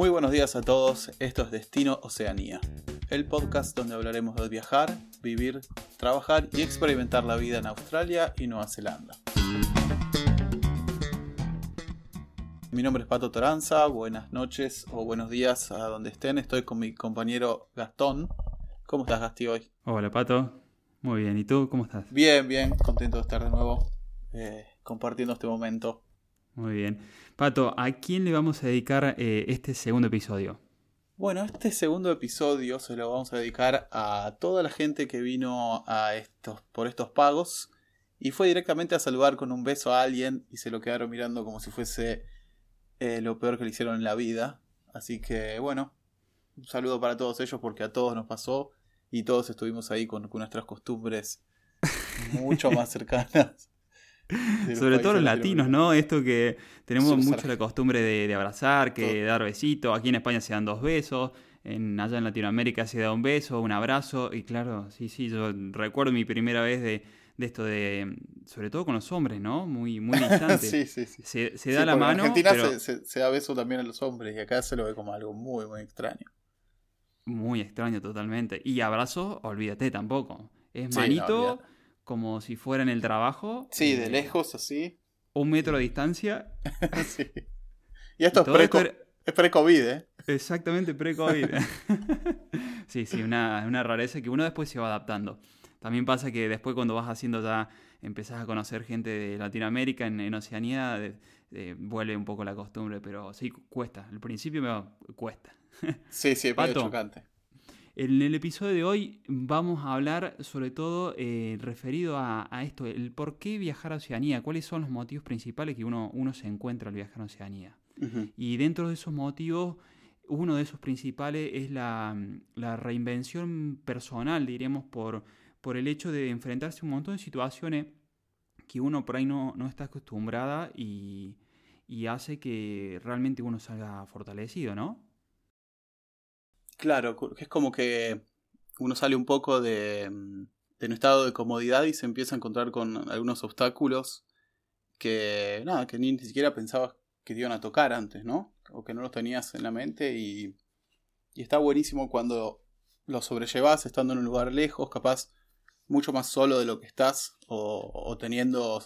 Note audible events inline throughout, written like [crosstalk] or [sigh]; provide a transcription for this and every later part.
Muy buenos días a todos, esto es Destino Oceanía, el podcast donde hablaremos de viajar, vivir, trabajar y experimentar la vida en Australia y Nueva Zelanda. Mi nombre es Pato Toranza, buenas noches o buenos días a donde estén, estoy con mi compañero Gastón. ¿Cómo estás Gasti hoy? Hola Pato, muy bien, ¿y tú cómo estás? Bien, bien, contento de estar de nuevo eh, compartiendo este momento. Muy bien. Pato, ¿a quién le vamos a dedicar eh, este segundo episodio? Bueno, este segundo episodio se lo vamos a dedicar a toda la gente que vino a estos, por estos pagos y fue directamente a saludar con un beso a alguien y se lo quedaron mirando como si fuese eh, lo peor que le hicieron en la vida. Así que bueno, un saludo para todos ellos porque a todos nos pasó y todos estuvimos ahí con, con nuestras costumbres [laughs] mucho más cercanas. Sobre todo los latinos, ¿no? Esto que tenemos mucho la costumbre de, abrazar, que dar besitos. Aquí en España se dan dos besos. En, allá en Latinoamérica se da un beso, un abrazo. Y claro, sí, sí, yo recuerdo mi primera vez de, esto de. Sobre todo con los hombres, ¿no? Muy, muy [laughs] distante. sí, sí, sí. Se, da la mano. En Argentina se, da beso también a los hombres y acá se lo ve como algo muy, muy extraño. Muy extraño, totalmente. Y abrazo, olvídate tampoco. Es manito como si fuera en el trabajo. Sí, de eh, lejos, así. Un metro de distancia. [laughs] sí. Y esto, es pre-COVID, ¿eh? Exactamente, pre-COVID. [laughs] [laughs] sí, sí, una, una rareza que uno después se va adaptando. También pasa que después cuando vas haciendo ya, empezás a conocer gente de Latinoamérica, en, Oceanía, vuelve un poco la costumbre, pero sí, cuesta. Al principio me cuesta. sí, sí, es chocante. En el episodio de hoy vamos a hablar sobre todo eh, referido a, esto, el por qué viajar a Oceanía, cuáles son los motivos principales que uno, uno se encuentra al viajar a Oceanía. Y dentro de esos motivos, uno de esos principales es la, reinvención personal, diríamos, por, por el hecho de enfrentarse a un montón de situaciones que uno por ahí no, está acostumbrada y, y hace que realmente uno salga fortalecido, ¿no? Claro, que es como que uno sale un poco de, mm, de un estado de comodidad y se empieza a encontrar con algunos obstáculos que nada, que ni, siquiera pensabas que te iban a tocar antes, ¿no? O que no los tenías en la mente y, y está buenísimo cuando los sobrellevas estando en un lugar lejos, capaz mucho más solo de lo que estás o, teniendo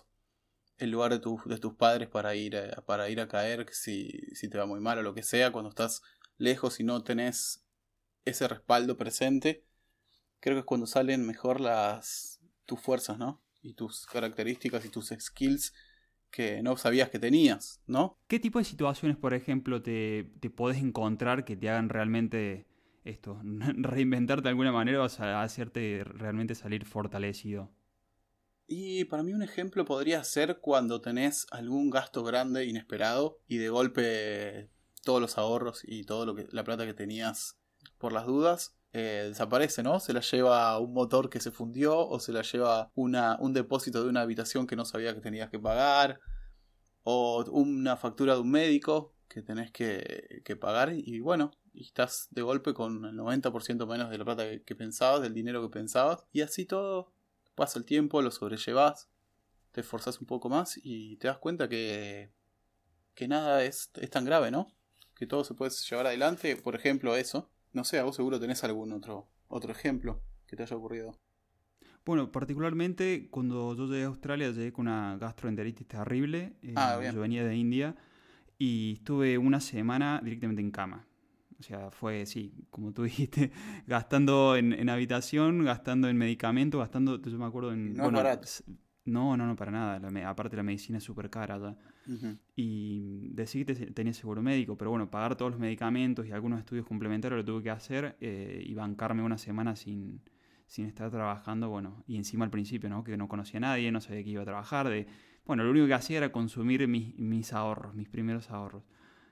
el lugar de, de tus padres para ir, a, para ir a caer si, si te va muy mal o lo que sea, cuando estás lejos y no tenés ese respaldo presente, creo que es cuando salen mejor las tus fuerzas, ¿no? Y tus características y tus skills que no sabías que tenías, ¿no? ¿Qué tipo de situaciones, por ejemplo, te, te podés encontrar que te hagan realmente esto, [laughs] reinventarte de alguna manera o hacerte realmente salir fortalecido? Y para mí un ejemplo podría ser cuando tenés algún gasto grande, inesperado, y de golpe todos los ahorros y todo lo que la plata que tenías por las dudas, eh, desaparece, ¿no? Se la lleva un motor que se fundió o se la lleva una, un depósito de una habitación que no sabía que tenías que pagar o una factura de un médico que tenés que, que pagar y bueno, y estás de golpe con el 90% menos de la plata que, pensabas, del dinero que pensabas y así todo pasa el tiempo, lo sobrellevas, te esforzas un poco más y te das cuenta que, que nada es, es tan grave, ¿no? Que todo se puede llevar adelante, por ejemplo eso, no sé, a vos seguro tenés algún otro, otro ejemplo que te haya ocurrido. Bueno, particularmente cuando yo llegué a Australia llegué con una gastroenteritis terrible. Eh, ah, yo venía de India y estuve una semana directamente en cama. O sea, fue, sí, como tú [laughs] dijiste, gastando en, habitación, gastando en medicamentos, gastando, yo me acuerdo en... No no, no, no, para nada. aparte la medicina es súper cara allá. Y decir que tenía seguro médico, pero bueno, pagar todos los medicamentos y algunos estudios complementarios lo tuve que hacer eh, y bancarme una semana sin, sin estar trabajando, bueno, y encima al principio, ¿no? Que no conocía a nadie, no sabía que iba a trabajar, de, bueno, lo único que hacía era consumir mis, mis ahorros, mis primeros ahorros,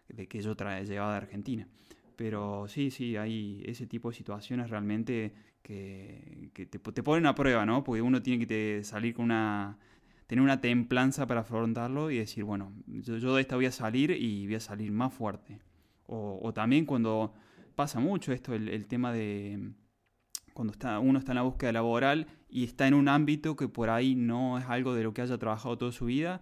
de que yo llevaba de Argentina. Pero sí, sí, hay ese tipo de situaciones realmente que, te, ponen a prueba, ¿no? Porque uno tiene que salir con una tener una templanza para afrontarlo y decir, bueno, yo, de esta voy a salir y voy a salir más fuerte. O, también cuando pasa mucho esto, el, tema de cuando está, uno está en la búsqueda laboral y está en un ámbito que por ahí no es algo de lo que haya trabajado toda su vida,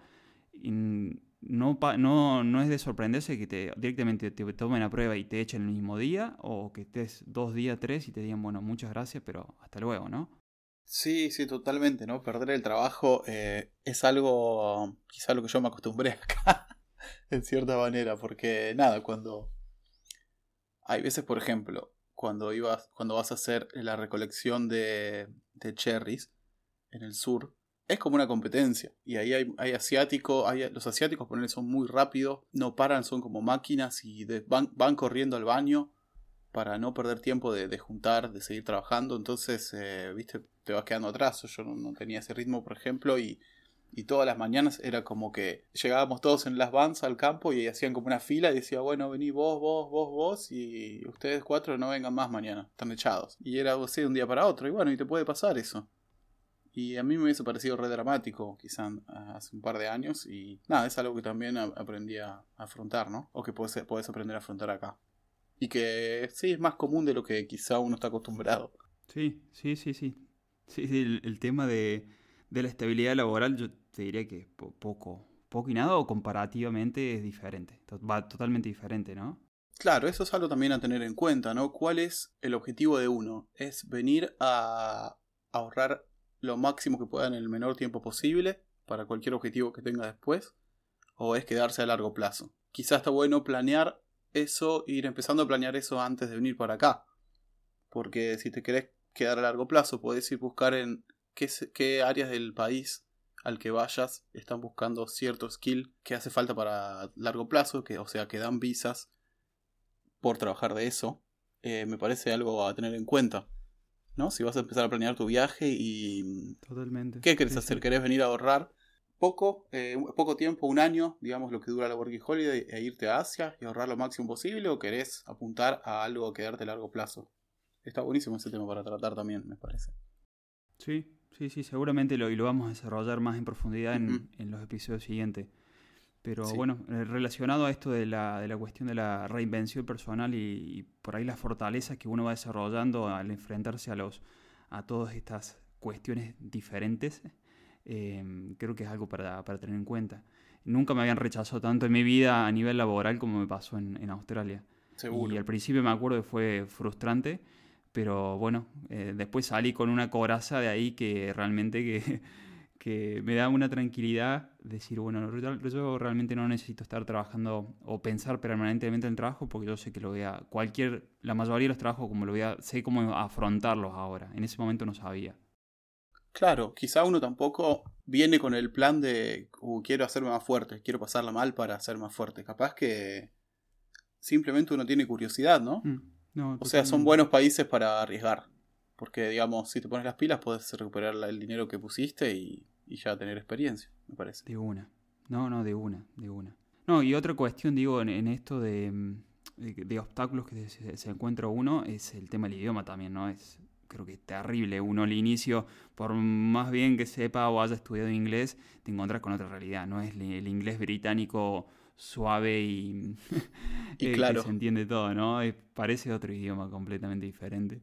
no, no, no es de sorprenderse que te directamente te tomen la prueba y te echen el mismo día, o que estés dos días, tres y te digan, bueno, muchas gracias, pero hasta luego, ¿no? Sí, sí, totalmente, ¿no? Perder el trabajo eh, es algo, quizá lo que yo me acostumbré [laughs] acá, en cierta manera, porque nada, cuando... Hay veces, por ejemplo, cuando, ibas, cuando vas a hacer la recolección de, de cherries en el sur, es como una competencia. Y ahí hay, hay asiáticos, hay, los asiáticos ponerle son muy rápidos, no paran, son como máquinas y van, van, corriendo al baño para no perder tiempo de, de juntar, de seguir trabajando. Entonces, eh, viste, te vas quedando atrás. Yo no, tenía ese ritmo, por ejemplo, y, y, todas las mañanas era como que llegábamos todos en las vans al campo y hacían como una fila y decía, bueno, vení vos, vos, vos, vos y ustedes cuatro no vengan más mañana, están echados. Y era así de un día para otro. Y bueno, y te puede pasar eso. Y a mí me hubiese parecido re dramático, quizá hace un par de años. Y nada, es algo que también aprendí a afrontar, ¿no? O que puedes, puedes aprender a afrontar acá. Y que sí, es más común de lo que quizá uno está acostumbrado. Sí, sí, sí, sí. Sí, el, tema de, de, la estabilidad laboral yo te diría que poco, poco y nada o comparativamente es diferente. Va totalmente diferente, ¿no? Claro, eso es algo también a tener en cuenta, ¿no? ¿Cuál es el objetivo de uno? ¿Es venir a ahorrar lo máximo que pueda en el menor tiempo posible para cualquier objetivo que tenga después, o es quedarse a largo plazo. Quizás está bueno planear eso, ir empezando a planear eso antes de venir para acá. Porque si te querés quedar a largo plazo, puedes ir buscar en qué, qué áreas del país al que vayas están buscando cierto skill que hace falta para largo plazo, que, o sea, que dan visas por trabajar de eso. Eh, me parece algo a tener en cuenta. ¿no? Si vas a empezar a planear tu viaje y... Totalmente. ¿Qué querés hacer? ¿Querés venir a ahorrar poco, eh, poco tiempo, un año, digamos lo que dura la Working Holiday, e irte a Asia y ahorrar lo máximo posible o querés apuntar a algo que darte a largo plazo? Está buenísimo ese tema para tratar también, me parece. Sí, sí, sí, seguramente lo, y lo vamos a desarrollar más en profundidad en, en los episodios siguientes. Pero bueno, eh, relacionado a esto de la, de la, cuestión de la reinvención personal y, por ahí las fortalezas que uno va desarrollando al enfrentarse a, los, a todas estas cuestiones diferentes, em, creo que es algo para, para, tener en cuenta. Nunca me habían rechazado tanto en mi vida a nivel laboral como me pasó en, en Australia. Seguro. Y al principio me acuerdo que fue frustrante, pero bueno, eh, después salí con una coraza de ahí que realmente que [laughs] que me da una tranquilidad decir, bueno, yo realmente no necesito estar trabajando o pensar permanentemente en el trabajo porque yo sé que lo voy a, cualquier, la mayoría de los trabajos como lo voy a, sé cómo afrontarlos ahora. En ese momento no sabía. Claro, quizá uno tampoco viene con el plan de, uh, quiero hacerme más fuerte, quiero pasarla mal para ser más fuerte. Capaz que simplemente uno tiene curiosidad, ¿no? Mm, o sea, son buenos países para arriesgar. Porque, digamos, si te pones las pilas, puedes recuperar el dinero que pusiste y, ya tener experiencia, me parece. De una. No, no, de una, de una. No, y otra cuestión, digo, en, esto de, de, obstáculos que se, encuentra uno es el tema del idioma también, ¿no? Es, creo que es terrible. Uno al inicio, por más bien que sepa o haya estudiado inglés, te encuentras con otra realidad. No es el, inglés británico suave y, y [laughs] claro. que se entiende todo, ¿no? parece otro idioma completamente diferente.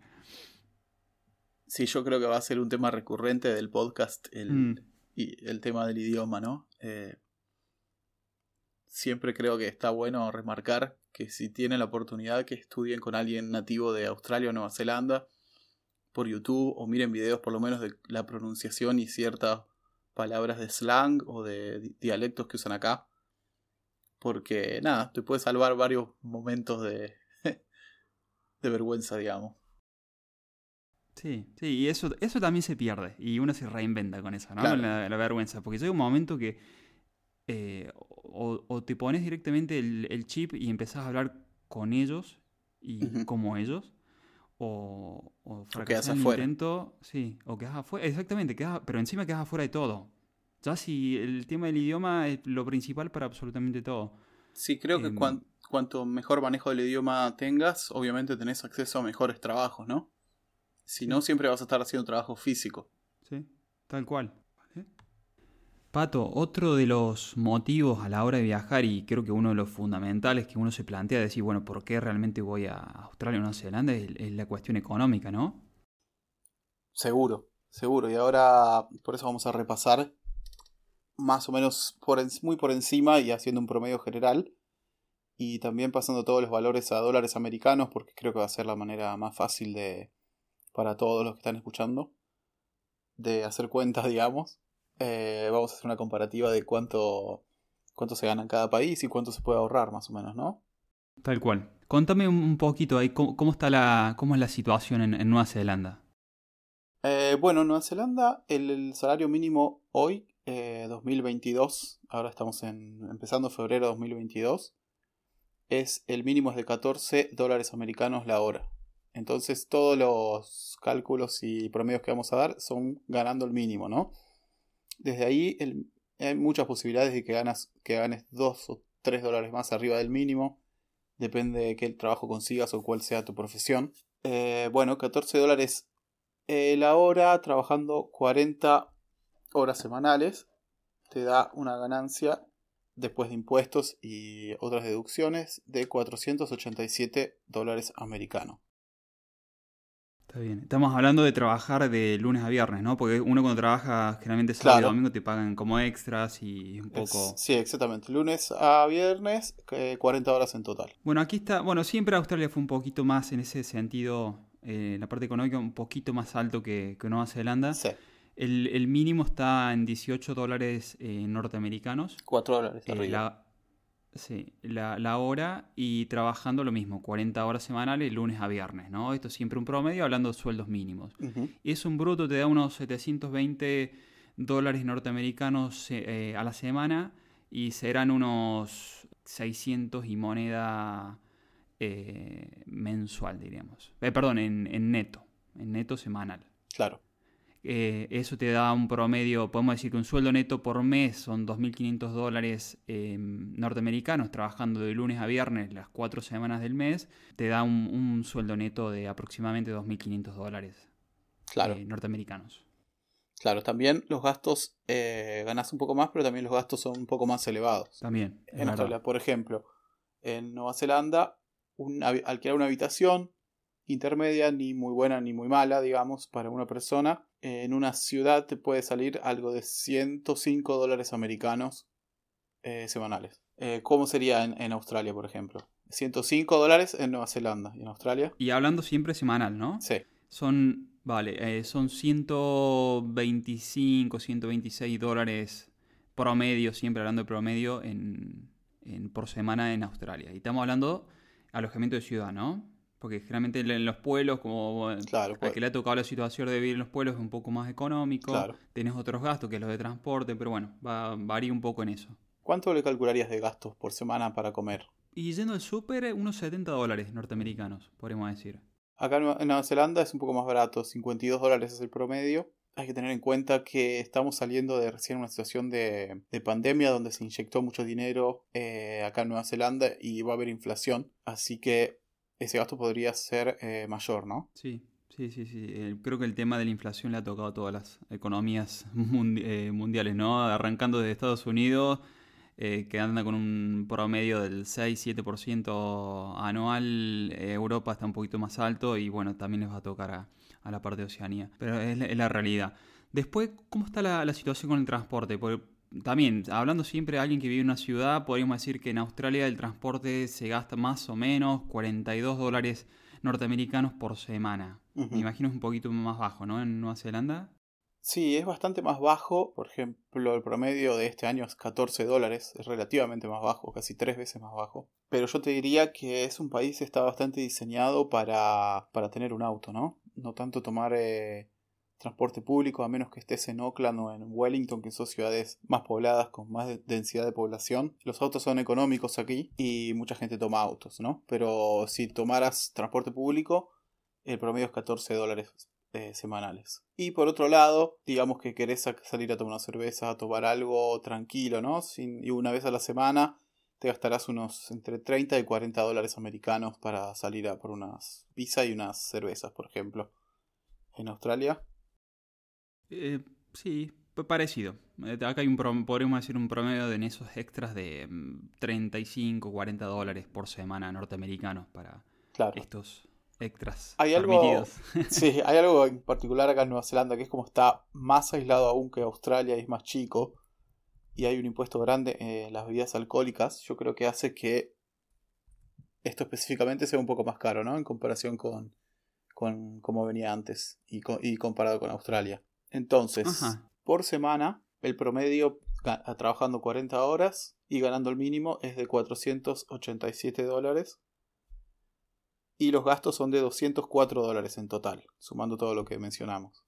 Sí, yo creo que va a ser un tema recurrente del podcast el, mm. y el tema del idioma, ¿no? Eh, siempre creo que está bueno remarcar que si tienen la oportunidad que estudien con alguien nativo de Australia o Nueva Zelanda por YouTube o miren videos por lo menos de la pronunciación y ciertas palabras de slang o de dialectos que usan acá. Porque nada, te puede salvar varios momentos de, [laughs] de vergüenza, digamos. Sí, sí, y eso, eso también se pierde. Y uno se reinventa con eso, ¿no? La, vergüenza. Porque llega un momento que eh, o, te pones directamente el, chip y empezás a hablar con ellos y como ellos. O, o fracasas en el intento. Sí, o quedas afuera. Exactamente, quedas, pero encima quedas afuera de todo. Ya si el tema del idioma es lo principal para absolutamente todo. Sí, creo que em, cuanto mejor manejo del idioma tengas, obviamente tenés acceso a mejores trabajos, ¿no? Si no, siempre vas a estar haciendo trabajo físico. Sí, tal cual. Pato, otro de los motivos a la hora de viajar y creo que uno de los fundamentales que uno se plantea decir, bueno, ¿por qué realmente voy a Australia o Nueva Zelanda? Es, la cuestión económica, ¿no? Seguro, seguro. Y ahora por eso vamos a repasar más o menos muy por encima y haciendo un promedio general. Y también pasando todos los valores a dólares americanos, porque creo que va a ser la manera más fácil de para todos los que están escuchando de hacer cuentas, [laughs] digamos. Eh, vamos a hacer una comparativa de cuánto, cuánto se gana en cada país y cuánto se puede ahorrar, más o menos, ¿no? Tal cual. Contame un poquito ahí cómo, está la, cómo es la situación en, Nueva Zelanda. Eh, bueno, en Nueva Zelanda el, salario mínimo hoy, 2022, eh, ahora estamos en, empezando febrero de 2022, es el mínimo es de 14 dólares americanos la hora. Entonces todos los cálculos y promedios que vamos a dar son ganando el mínimo, ¿no? Desde ahí hay muchas posibilidades de que, ganas, que ganes 2 o 3 dólares más arriba del mínimo. Depende de qué trabajo consigas o cuál sea tu profesión. Eh, bueno, 14 dólares la hora trabajando 40 horas semanales. Te da una ganancia después de impuestos y otras deducciones de 487 dólares americanos. Está bien. Estamos hablando de trabajar de lunes a viernes, ¿no? Porque uno cuando trabaja generalmente sábado y domingo te pagan como extras y un poco... sí, exactamente. Lunes a viernes, 40 horas en total. Bueno, aquí está... Bueno, siempre Australia fue un poquito más en ese sentido, eh, la parte económica, un poquito más alto que, Nueva Zelanda. Sí. El, mínimo está en 18 dólares eh, norteamericanos. 4 dólares eh, arriba. Sí, la, hora y trabajando lo mismo, 40 horas semanales, lunes a viernes, ¿no? Esto es siempre un promedio hablando de sueldos mínimos. Y es un bruto, te da unos 720 dólares norteamericanos eh, a la semana y serán unos 600 y moneda eh, mensual, diríamos. Eh, perdón, en, en neto, en neto semanal. Claro. Eh, eso te da un promedio, podemos decir que un sueldo neto por mes son 2.500 dólares em, norteamericanos, trabajando de lunes a viernes las cuatro semanas del mes, te da un, sueldo neto de aproximadamente 2.500 dólares claro. Eh, norteamericanos. Claro, también los gastos eh, ganas un poco más, pero también los gastos son un poco más elevados. También. En Australia, por ejemplo, en Nueva Zelanda, alquilar una habitación intermedia, ni muy buena ni muy mala, digamos, para una persona, en una ciudad te puede salir algo de 105 dólares americanos eh, semanales. Eh, ¿Cómo sería en, Australia, por ejemplo? 105 dólares en Nueva Zelanda y en Australia. Y hablando siempre semanal, ¿no? Sí. Son, vale, eh, son 125, 126 dólares promedio, siempre hablando de promedio, en, por semana en Australia. Y estamos hablando alojamiento de ciudad, ¿no? Porque generalmente en los pueblos, como claro, al pues. que le ha tocado la situación de vivir en los pueblos, es un poco más económico. Claro. Tenés otros gastos, que los de transporte, pero bueno, va, varía un poco en eso. ¿Cuánto le calcularías de gastos por semana para comer? Y yendo al súper, unos 70 dólares norteamericanos, podríamos decir. Acá en Nueva Zelanda es un poco más barato, 52 dólares es el promedio. Hay que tener en cuenta que estamos saliendo de recién una situación de, pandemia donde se inyectó mucho dinero eh, acá en Nueva Zelanda y va a haber inflación. Así que ese gasto podría ser eh, mayor, ¿no? Sí, sí, sí, sí. creo que el tema de la inflación le ha tocado a todas las economías [laughs] eh, mundiales, ¿no? Arrancando desde Estados Unidos, eh, que anda con un promedio del 6-7% anual, Europa está un poquito más alto y bueno, también les va a tocar a, la parte de Oceanía. Pero es la, realidad. Después, ¿cómo está la, la situación con el transporte? Porque también, hablando siempre de alguien que vive en una ciudad, podríamos decir que en Australia el transporte se gasta más o menos 42 dólares norteamericanos por semana. Me imagino es un poquito más bajo, ¿no? En Nueva Zelanda. Sí, es bastante más bajo. Por ejemplo, el promedio de este año es 14 dólares. Es relativamente más bajo, casi tres veces más bajo. Pero yo te diría que es un país que está bastante diseñado para, para tener un auto, ¿no? No tanto tomar eh, transporte público, a menos que estés en Oakland o en Wellington, que son ciudades más pobladas con más densidad de población. Los autos son económicos aquí y mucha gente toma autos, ¿no? Pero si tomaras transporte público, el promedio es 14 dólares eh, semanales. Y por otro lado, digamos que querés salir a tomar una cerveza, a tomar algo tranquilo, ¿no? y una vez a la semana te gastarás unos entre 30 y 40 dólares americanos para salir a por unas pizza y unas cervezas, por ejemplo. En Australia eh, sí, parecido. Eh, acá hay un, podríamos decir un promedio de en esos extras de 35, mm, 40 dólares por semana norteamericanos para estos extras. Hay algo, [laughs] sí, hay algo en particular acá en Nueva Zelanda que es como está más aislado aún que Australia y es más chico. y hay un impuesto grande en las bebidas alcohólicas, yo creo que hace que esto específicamente sea un poco más caro, ¿no? En comparación con, con cómo venía antes y, comparado con Australia. Entonces, por semana, el promedio trabajando 40 horas y ganando el mínimo es de 487 dólares. Y los gastos son de 204 dólares en total, sumando todo lo que mencionamos.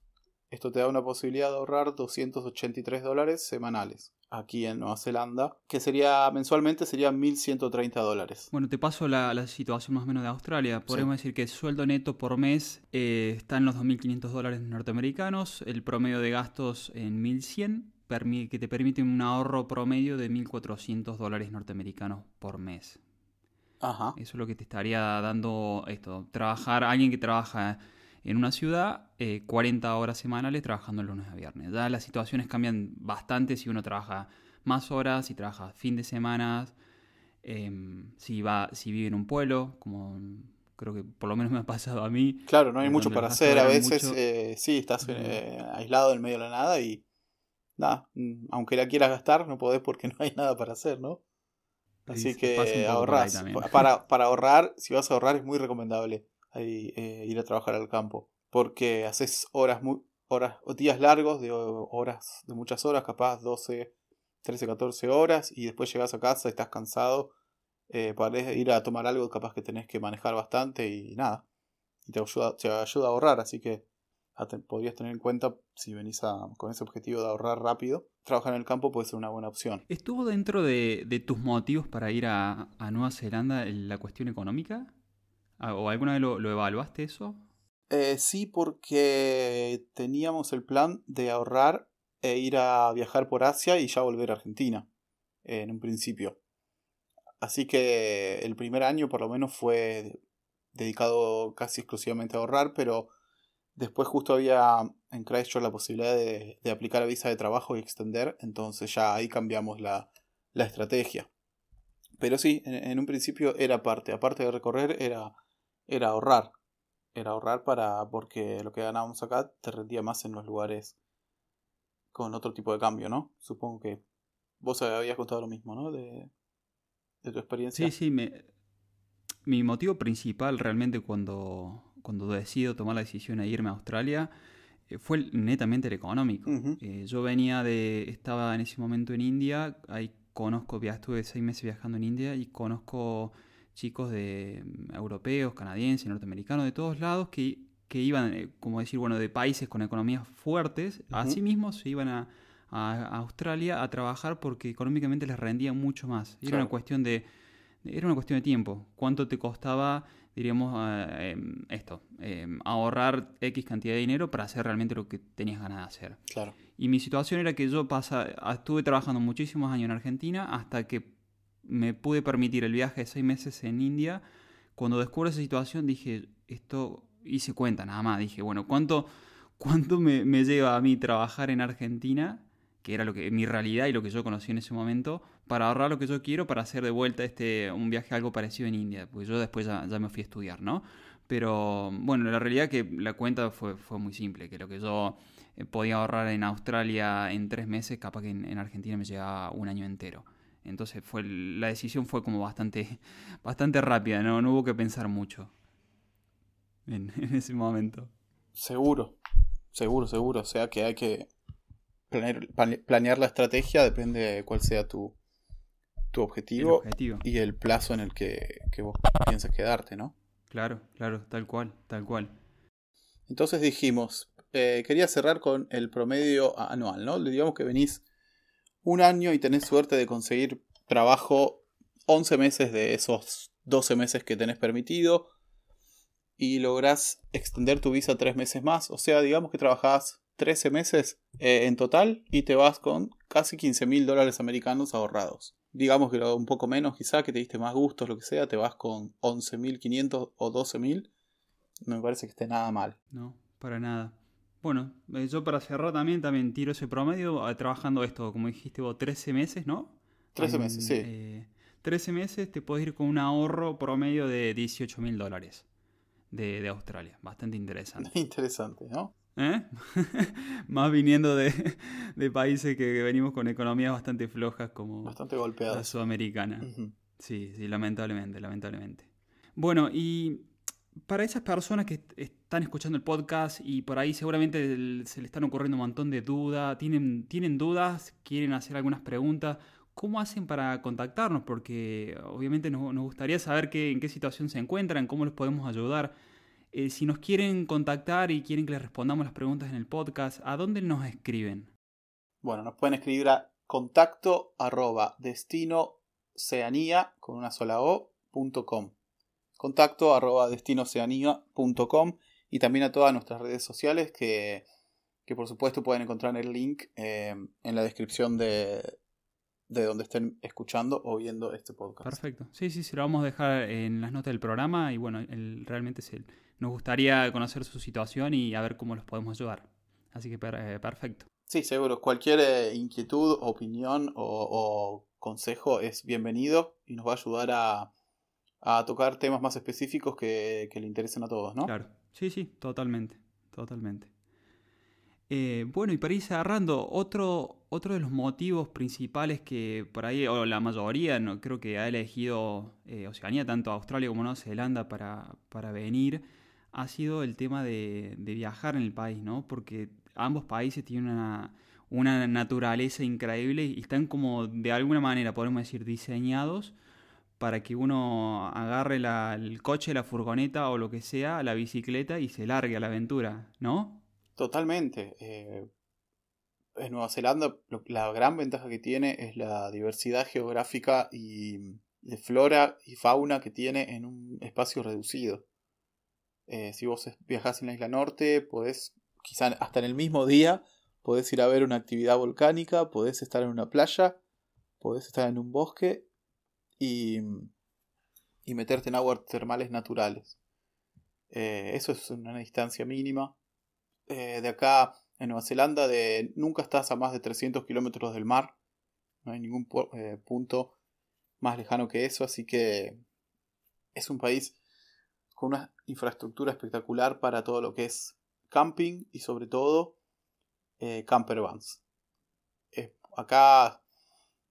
Esto te da una posibilidad de ahorrar 283 dólares semanales aquí en Nueva Zelanda, que sería mensualmente serían 1.130 dólares. Bueno, te paso la, situación más o menos de Australia. Podemos decir que el sueldo neto por mes eh, está en los 2.500 dólares norteamericanos, el promedio de gastos en 1.100, que te permite un ahorro promedio de 1.400 dólares norteamericanos por mes. Ajá. Eso es lo que te estaría dando esto. Trabajar, alguien que trabaja en una ciudad 40 eh, horas semanales trabajando lunes a viernes. Ya las situaciones cambian bastante si uno trabaja más horas, si trabaja fin de semana, em, si, va, si vive en un pueblo, como creo que por lo menos me ha pasado a mí. Claro, no hay mucho para hacer. A veces eh, sí, estás eh, aislado en medio de la nada y nada, mm, aunque la quieras gastar, no podés porque [laughs] no hay nada para hacer, ¿no? Así que ahorras. Para, para ahorrar, si vas a ahorrar, es muy recomendable eh, ir a trabajar al campo. Porque haces horas, muy, horas, días largos, de horas, de muchas horas, capaz 12, 13, 14 horas, y después llegas a casa, estás cansado, eh, para ir a tomar algo, capaz que tenés que manejar bastante y nada. Y te ayuda, te ayuda a ahorrar, así que podrías tener en cuenta si venís con ese objetivo de ahorrar rápido. Trabajar en el campo puede ser una buena opción. ¿Estuvo dentro de, tus motivos para ir a, a Nueva Zelanda la cuestión económica? Ah, ¿O alguna vez lo, evaluaste eso? Eh, sí, porque teníamos el plan de ahorrar e ir a viajar por Asia y ya volver a Argentina, en un principio. Así que el primer año por lo menos fue dedicado casi exclusivamente a ahorrar, pero después justo había en Christchurch la posibilidad de, aplicar a visa de trabajo y extender, entonces ya ahí cambiamos la, estrategia. Pero sí, en, un principio era parte, aparte de recorrer, era era ahorrar. Era ahorrar para. porque lo que ganábamos acá te rendía más en los lugares con otro tipo de cambio, ¿no? Supongo que vos habías contado lo mismo, ¿no? De, de tu experiencia. Sí, sí, me, mi motivo principal realmente cuando, cuando decido tomar la decisión de irme a Australia eh, fue netamente el económico. Eh, yo venía de, estaba en ese momento en India, ahí conozco, ya estuve seis meses viajando en India y conozco chicos de mm, europeos, canadienses, norteamericanos, de todos lados, que, que iban, eh, como decir, bueno, de países con economías fuertes, así mismo se iban a, Australia a trabajar porque económicamente les rendía mucho más. Era una cuestión de era una cuestión de tiempo. ¿Cuánto te costaba, diríamos, eh, em, esto, em, ahorrar X cantidad de dinero para hacer realmente lo que tenías ganas de hacer? Claro. Y mi situación era que yo pasa, estuve trabajando muchísimos años en Argentina hasta que me pude permitir el viaje de seis meses en India. Cuando descubro esa situación dije, esto hice cuenta nada más. Dije, bueno, ¿cuánto, cuánto me, lleva a mí trabajar en Argentina? que era lo que mi realidad y lo que yo conocí en ese momento, para ahorrar lo que yo quiero para hacer de vuelta este un viaje algo parecido en India, pues yo después ya, me fui a estudiar, ¿no? Pero bueno, la realidad que la cuenta fue, fue muy simple, que lo que yo eh, podía ahorrar en Australia en tres meses, capaz que en Argentina me llegaba un año entero. Entonces fue la decisión fue como bastante, [laughs] bastante rápida, ¿no? no hubo que pensar mucho [laughs] en, ese momento. Seguro, seguro, seguro. O sea que hay que planear, la estrategia, depende de cuál sea tu, tu objetivo, y el plazo en el que, vos piensas quedarte, ¿no? Claro, claro, tal cual, tal cual. Entonces dijimos, eh, quería cerrar con el promedio anual, ¿no? Digamos que venís un año y tenés suerte de conseguir trabajo 11 meses de esos 12 meses que tenés permitido y lográs extender tu visa 3 meses más. O sea, digamos que trabajás 13 meses eh, en total y te vas con casi 15 mil dólares americanos ahorrados. Digamos que un poco menos, quizá que te diste más gustos, lo que sea, te vas con 11.500 o 12.000. No me parece que esté nada mal. No, para nada. Bueno, eh, yo para cerrar también, también tiro ese promedio eh, trabajando esto, como dijiste vos, 13 meses, ¿no? 13 meses, sí. 13 eh, meses te puedes ir con un ahorro promedio de 18 mil dólares de, Australia. Bastante interesante. [laughs] Interesante, ¿no? ¿Eh? [laughs] Más viniendo de, países que venimos con economías bastante flojas como bastante golpeadas. la sudamericana. Sí, sí, lamentablemente, lamentablemente. Bueno, y para esas personas que están escuchando el podcast y por ahí seguramente se le están ocurriendo un montón de dudas, tienen, tienen dudas, quieren hacer algunas preguntas, ¿cómo hacen para contactarnos? Porque obviamente nos, gustaría saber qué, en qué situación se encuentran, cómo los podemos ayudar. Eh, si nos quieren contactar y quieren que les respondamos las preguntas en el podcast, ¿a dónde nos escriben? Bueno, nos pueden escribir a contacto arroba con una sola o contacto arroba destinoceanía.com y también a todas nuestras redes sociales que, por supuesto pueden encontrar el link eh, en la descripción de, de donde estén escuchando o viendo este podcast. Perfecto. Sí, sí, sí, lo vamos a dejar en las notas del programa y bueno, realmente se, nos gustaría conocer su situación y a ver cómo los podemos ayudar. Así que eh, perfecto. Sí, seguro. Cualquier eh, inquietud, opinión o, consejo es bienvenido y nos va a ayudar a, a tocar temas más específicos que, le interesen a todos, ¿no? Claro, sí, sí, totalmente, totalmente. Eh, bueno, y para ir cerrando, otro, otro de los motivos principales que por ahí, o la mayoría, no, creo que ha elegido eh, Oceanía, tanto Australia como Nueva Zelanda, para, para venir, ha sido el tema de, de, viajar en el país, ¿no? Porque ambos países tienen una, una naturaleza increíble y están como, de alguna manera, podemos decir, diseñados para que uno agarre el coche, la furgoneta o lo que sea, la bicicleta y se largue a la aventura, ¿no? Totalmente. Eh, en Nueva Zelanda la gran ventaja que tiene es la diversidad geográfica y de flora y fauna que tiene en un espacio reducido. Eh, si vos viajás en la isla norte, podés, quizá hasta en el mismo día, podés ir a ver una actividad volcánica, podés estar en una playa, podés estar en un bosque y, y meterte en aguas termales naturales. Eh, eso es una distancia mínima. Eh, de acá en Nueva Zelanda de, nunca estás a más de 300 kilómetros del mar. No hay ningún eh, punto más lejano que eso, así que es un país con una infraestructura espectacular para todo lo que es camping y sobre todo camper vans. acá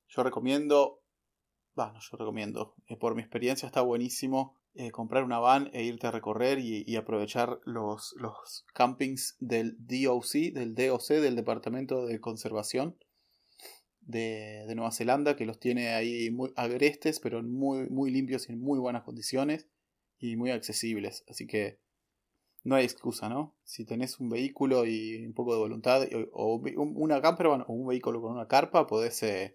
yo recomiendo bueno, yo recomiendo. Eh, por mi experiencia está buenísimo eh, comprar una van e irte a recorrer y, aprovechar los, los, campings del DOC, del DOC, del Departamento de Conservación de, Nueva Zelanda, que los tiene ahí muy agrestes, pero muy, muy limpios y en muy buenas condiciones y muy accesibles. Así que no hay excusa, ¿no? Si tenés un vehículo y un poco de voluntad, o, una camper o un vehículo con una carpa, podés eh,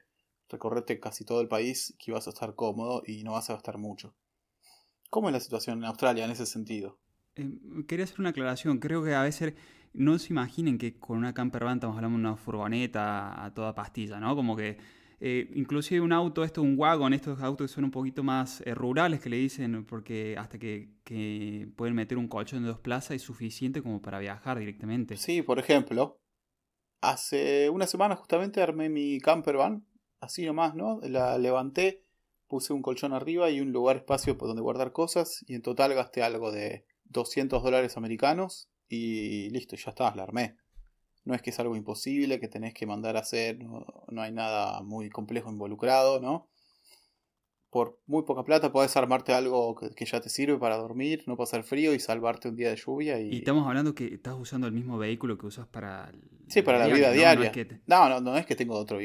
recorrerte casi todo el país que vas a estar cómodo y no vas a gastar mucho. ¿Cómo es la situación en Australia en ese sentido? Eh, quería hacer una aclaración. Creo que a veces no se imaginen que con una camper van estamos hablando de una furgoneta a toda pastilla, ¿no? Como que eh, inclusive un auto, esto un wagon, estos autos son un poquito más eh, rurales que le dicen, porque hasta que, que, pueden meter un colchón de dos plazas es suficiente como para viajar directamente. Sí, por ejemplo, hace una semana justamente armé mi camper van así nomás, ¿no? La levanté, puse un colchón arriba y un lugar espacio por donde guardar cosas y en total gasté algo de 200 dólares americanos y listo, ya está, la armé. No es que es algo imposible, que tenés que mandar a hacer, no, no hay nada muy complejo involucrado, ¿no? Por muy poca plata puedes armarte algo que, ya te sirve para dormir, no pasar frío y salvarte un día de lluvia. Y, y estamos hablando que estás usando el mismo vehículo que usas para... sí, para la vida diaria. No, no, no, es que tengo otro,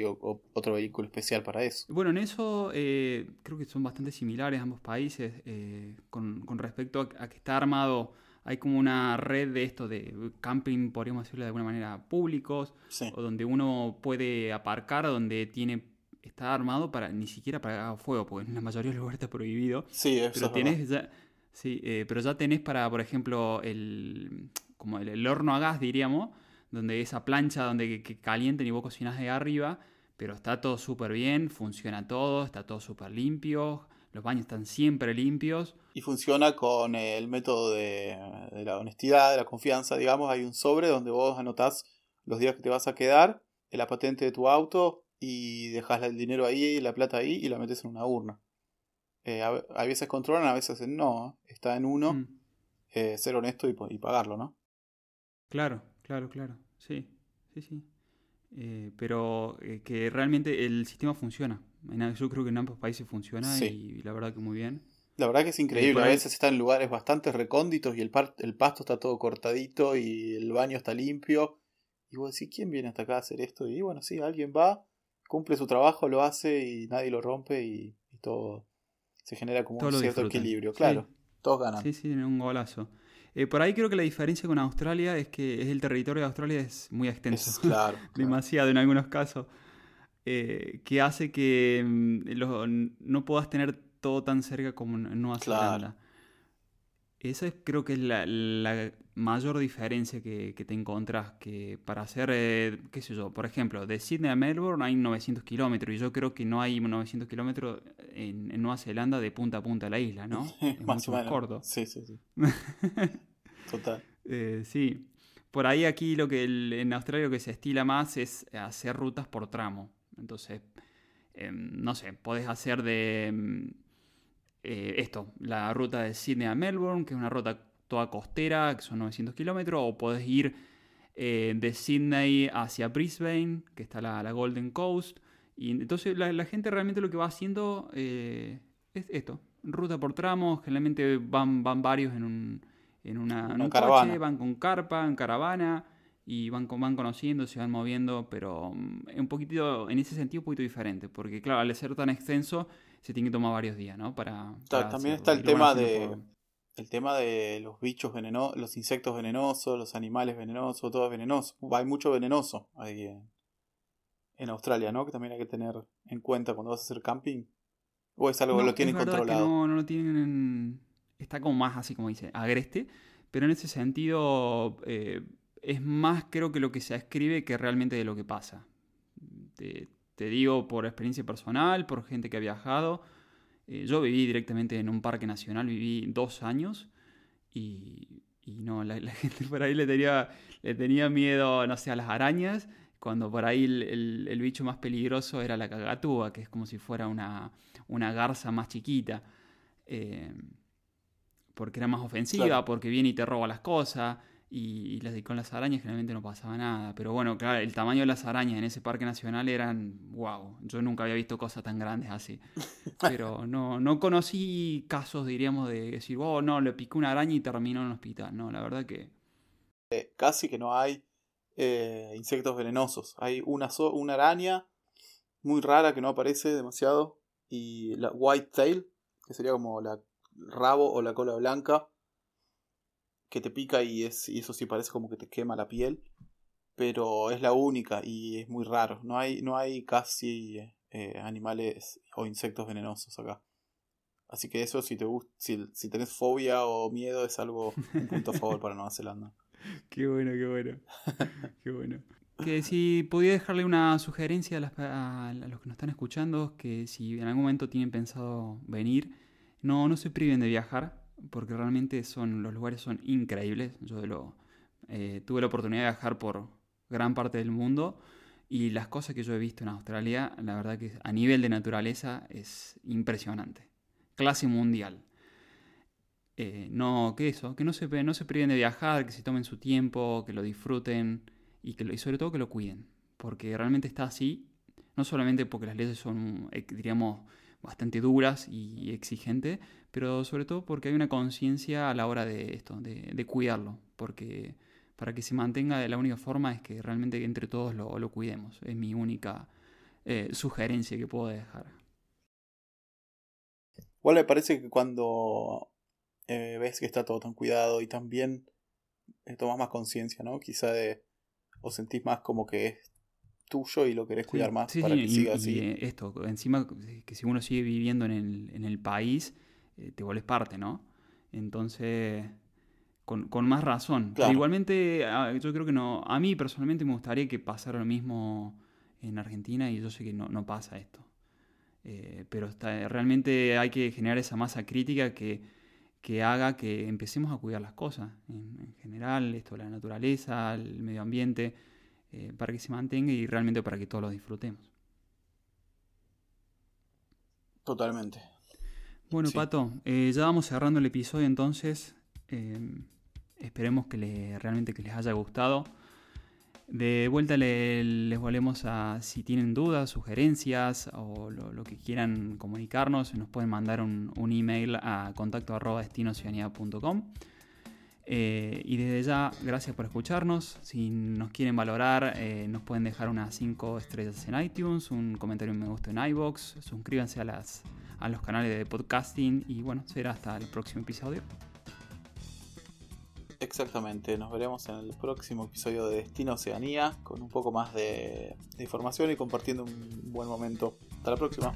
otro vehículo especial para eso. Bueno, en eso eh, creo que son bastante similares ambos países eh, con, respecto a, que está armado hay como una red de esto de camping, podríamos decirlo de alguna manera, públicos, o donde uno puede aparcar, donde tiene está armado para ni siquiera para fuego, porque en la mayoría de los lugares está prohibido. Sí, eso pero tenés ya, sí, eh, pero ya tenés para, por ejemplo, el como el, horno a gas, diríamos, donde esa plancha donde que, calienten y vos cocinás de arriba, pero está todo súper bien, funciona todo, está todo súper limpio, los baños están siempre limpios. Y funciona con el método de, de la honestidad, de la confianza, digamos, hay un sobre donde vos anotás los días que te vas a quedar, la patente de tu auto, y dejas el dinero ahí, la plata ahí y la metes en una urna. Eh, a, veces controlan, a veces no. Está en uno. Mm. Eh, ser honesto y, pagarlo, ¿no? Claro, Claro, claro, sí, sí, sí. Eh, pero eh, que realmente el sistema funciona. Yo creo que en ambos países funciona y la verdad que muy bien. La verdad que es increíble. A veces está en lugares bastante recónditos y el, el pasto está todo cortadito y el baño está limpio. Y vos decís, ¿quién viene hasta acá a hacer esto? Y bueno, sí, alguien va, cumple su trabajo, lo hace y nadie lo rompe y, todo se genera como un cierto equilibrio. Claro, todos ganan. Sí, sí, un golazo. Eh, por ahí creo que la diferencia con Australia es que es el territorio de Australia es muy extenso. [laughs] claro, Demasiado en algunos casos. Eh, que hace que mm, no puedas tener todo tan cerca como en Nueva Zelanda. Esa es, creo que es la, mayor diferencia que, te encontrás. Que para hacer, eh, qué sé yo, por ejemplo, de Sydney a Melbourne hay 900 kilómetros. Y yo creo que no hay 900 kilómetros en, Nueva Zelanda de punta a punta de la isla, ¿no? [laughs] Es mucho más corto. Sí, sí, sí. [laughs] Total. Eh, sí. Por ahí aquí lo que en Australia lo que se estila más es hacer rutas por tramo. Entonces, em, no sé, podés hacer de em, eh, esto, la ruta de Sydney a Melbourne, que es una ruta toda costera, que son 900 kilómetros, o podés ir eh, de Sydney hacia Brisbane, que está la, Golden Coast. Y entonces la, gente realmente lo que va haciendo eh, es esto, ruta por tramos, generalmente van, van varios en un, en una, coche, van con carpa, en caravana y van, van conociendo, se van moviendo, pero mm, un poquito, en ese sentido, un poquito diferente, porque claro, al ser tan extenso, se tiene que tomar varios días, ¿no? Para, también está el tema de el tema de los bichos venenosos, los insectos venenosos, los animales venenosos, todo es venenoso. Hay mucho venenoso ahí en, Australia, ¿no? Que también hay que tener en cuenta cuando vas a hacer camping. ¿O es algo que lo tienen controlado? no, no lo tienen. Está como más así como dice, agreste. Pero en ese sentido, eh, es más creo que lo que se escribe que realmente de lo que pasa. Te, te digo por experiencia personal, por gente que ha viajado. Eh, yo viví directamente en un parque nacional, viví dos años y, no, la, [laughs] gente por ahí le tenía, le tenía miedo, no sé, a las arañas, cuando por ahí el, bicho más peligroso era la cagatúa, que es como si fuera una, una garza más chiquita. Eh, porque era más ofensiva, porque viene y te roba las cosas y, con las arañas generalmente no pasaba nada. Pero bueno, claro, el tamaño de las arañas en ese parque nacional eran, wow, yo nunca había visto cosas tan grandes así. [laughs] Pero no, no conocí casos, diríamos, de decir, oh, no, le picó una araña y terminó en un hospital. No, la verdad que... Eh, casi que no hay eh, insectos venenosos. Hay una, una araña muy rara que no aparece demasiado y la white tail, que sería como la rabo o la cola blanca que te pica y, es, y eso sí parece como que te quema la piel, pero es la única y es muy raro. No hay, no hay casi eh, animales o insectos venenosos acá. Así que eso, si, te si, si tenés fobia o miedo, es algo, un punto a favor para Nueva Zelanda. [laughs] Qué bueno, qué bueno. [laughs] qué bueno. Que si podía dejarle una sugerencia a, a, los que nos están escuchando, que si en algún momento tienen pensado venir, no, no se priven de viajar porque realmente son, los lugares son increíbles. Yo lo, eh, tuve la oportunidad de viajar por gran parte del mundo y las cosas que yo he visto en Australia, la verdad que a nivel de naturaleza es impresionante. Clase mundial. Eh, no, que eso, que no se, no se priven de viajar, que se tomen su tiempo, que lo disfruten y, que y sobre todo que lo cuiden. Porque realmente está así, no solamente porque las leyes son, eh, diríamos, bastante duras y exigentes, pero sobre todo porque hay una conciencia a la hora de esto, de, cuidarlo, porque para que se mantenga de la única forma es que realmente entre todos lo, cuidemos. Es mi única eh, sugerencia que puedo dejar. Igual me parece que cuando eh, ves que está todo tan cuidado y también eh, tomas más conciencia, ¿no? Quizá de. o sentís más como que es tuyo y lo querés cuidar más para que siga así. Esto, encima que si uno sigue viviendo en el, en el país, eh, te vuelves parte, ¿no? Entonces, con, más razón. igualmente, yo creo que no. A mí personalmente me gustaría que pasara lo mismo en Argentina y yo sé que no, pasa esto. Eh, pero realmente hay que generar esa masa crítica que, que haga que empecemos a cuidar las cosas en, general, esto la naturaleza, el medio ambiente, eh, para que se mantenga y realmente para que todos lo disfrutemos. Totalmente. Bueno, Pato, eh, ya vamos cerrando el episodio entonces. Em, esperemos que realmente que les haya gustado. De vuelta les volvemos a, si tienen dudas, sugerencias o lo, que quieran comunicarnos, nos pueden mandar un, email a contacto arroba eh, y desde ya, gracias por escucharnos. Si nos quieren valorar, eh, nos pueden dejar unas 5 estrellas en iTunes, un comentario y me gusta en iBox. Suscríbanse a, las, a los canales de podcasting y bueno, será hasta el próximo episodio. Exactamente, nos veremos en el próximo episodio de Destino Oceanía con un poco más de información y compartiendo un buen momento. Hasta la próxima.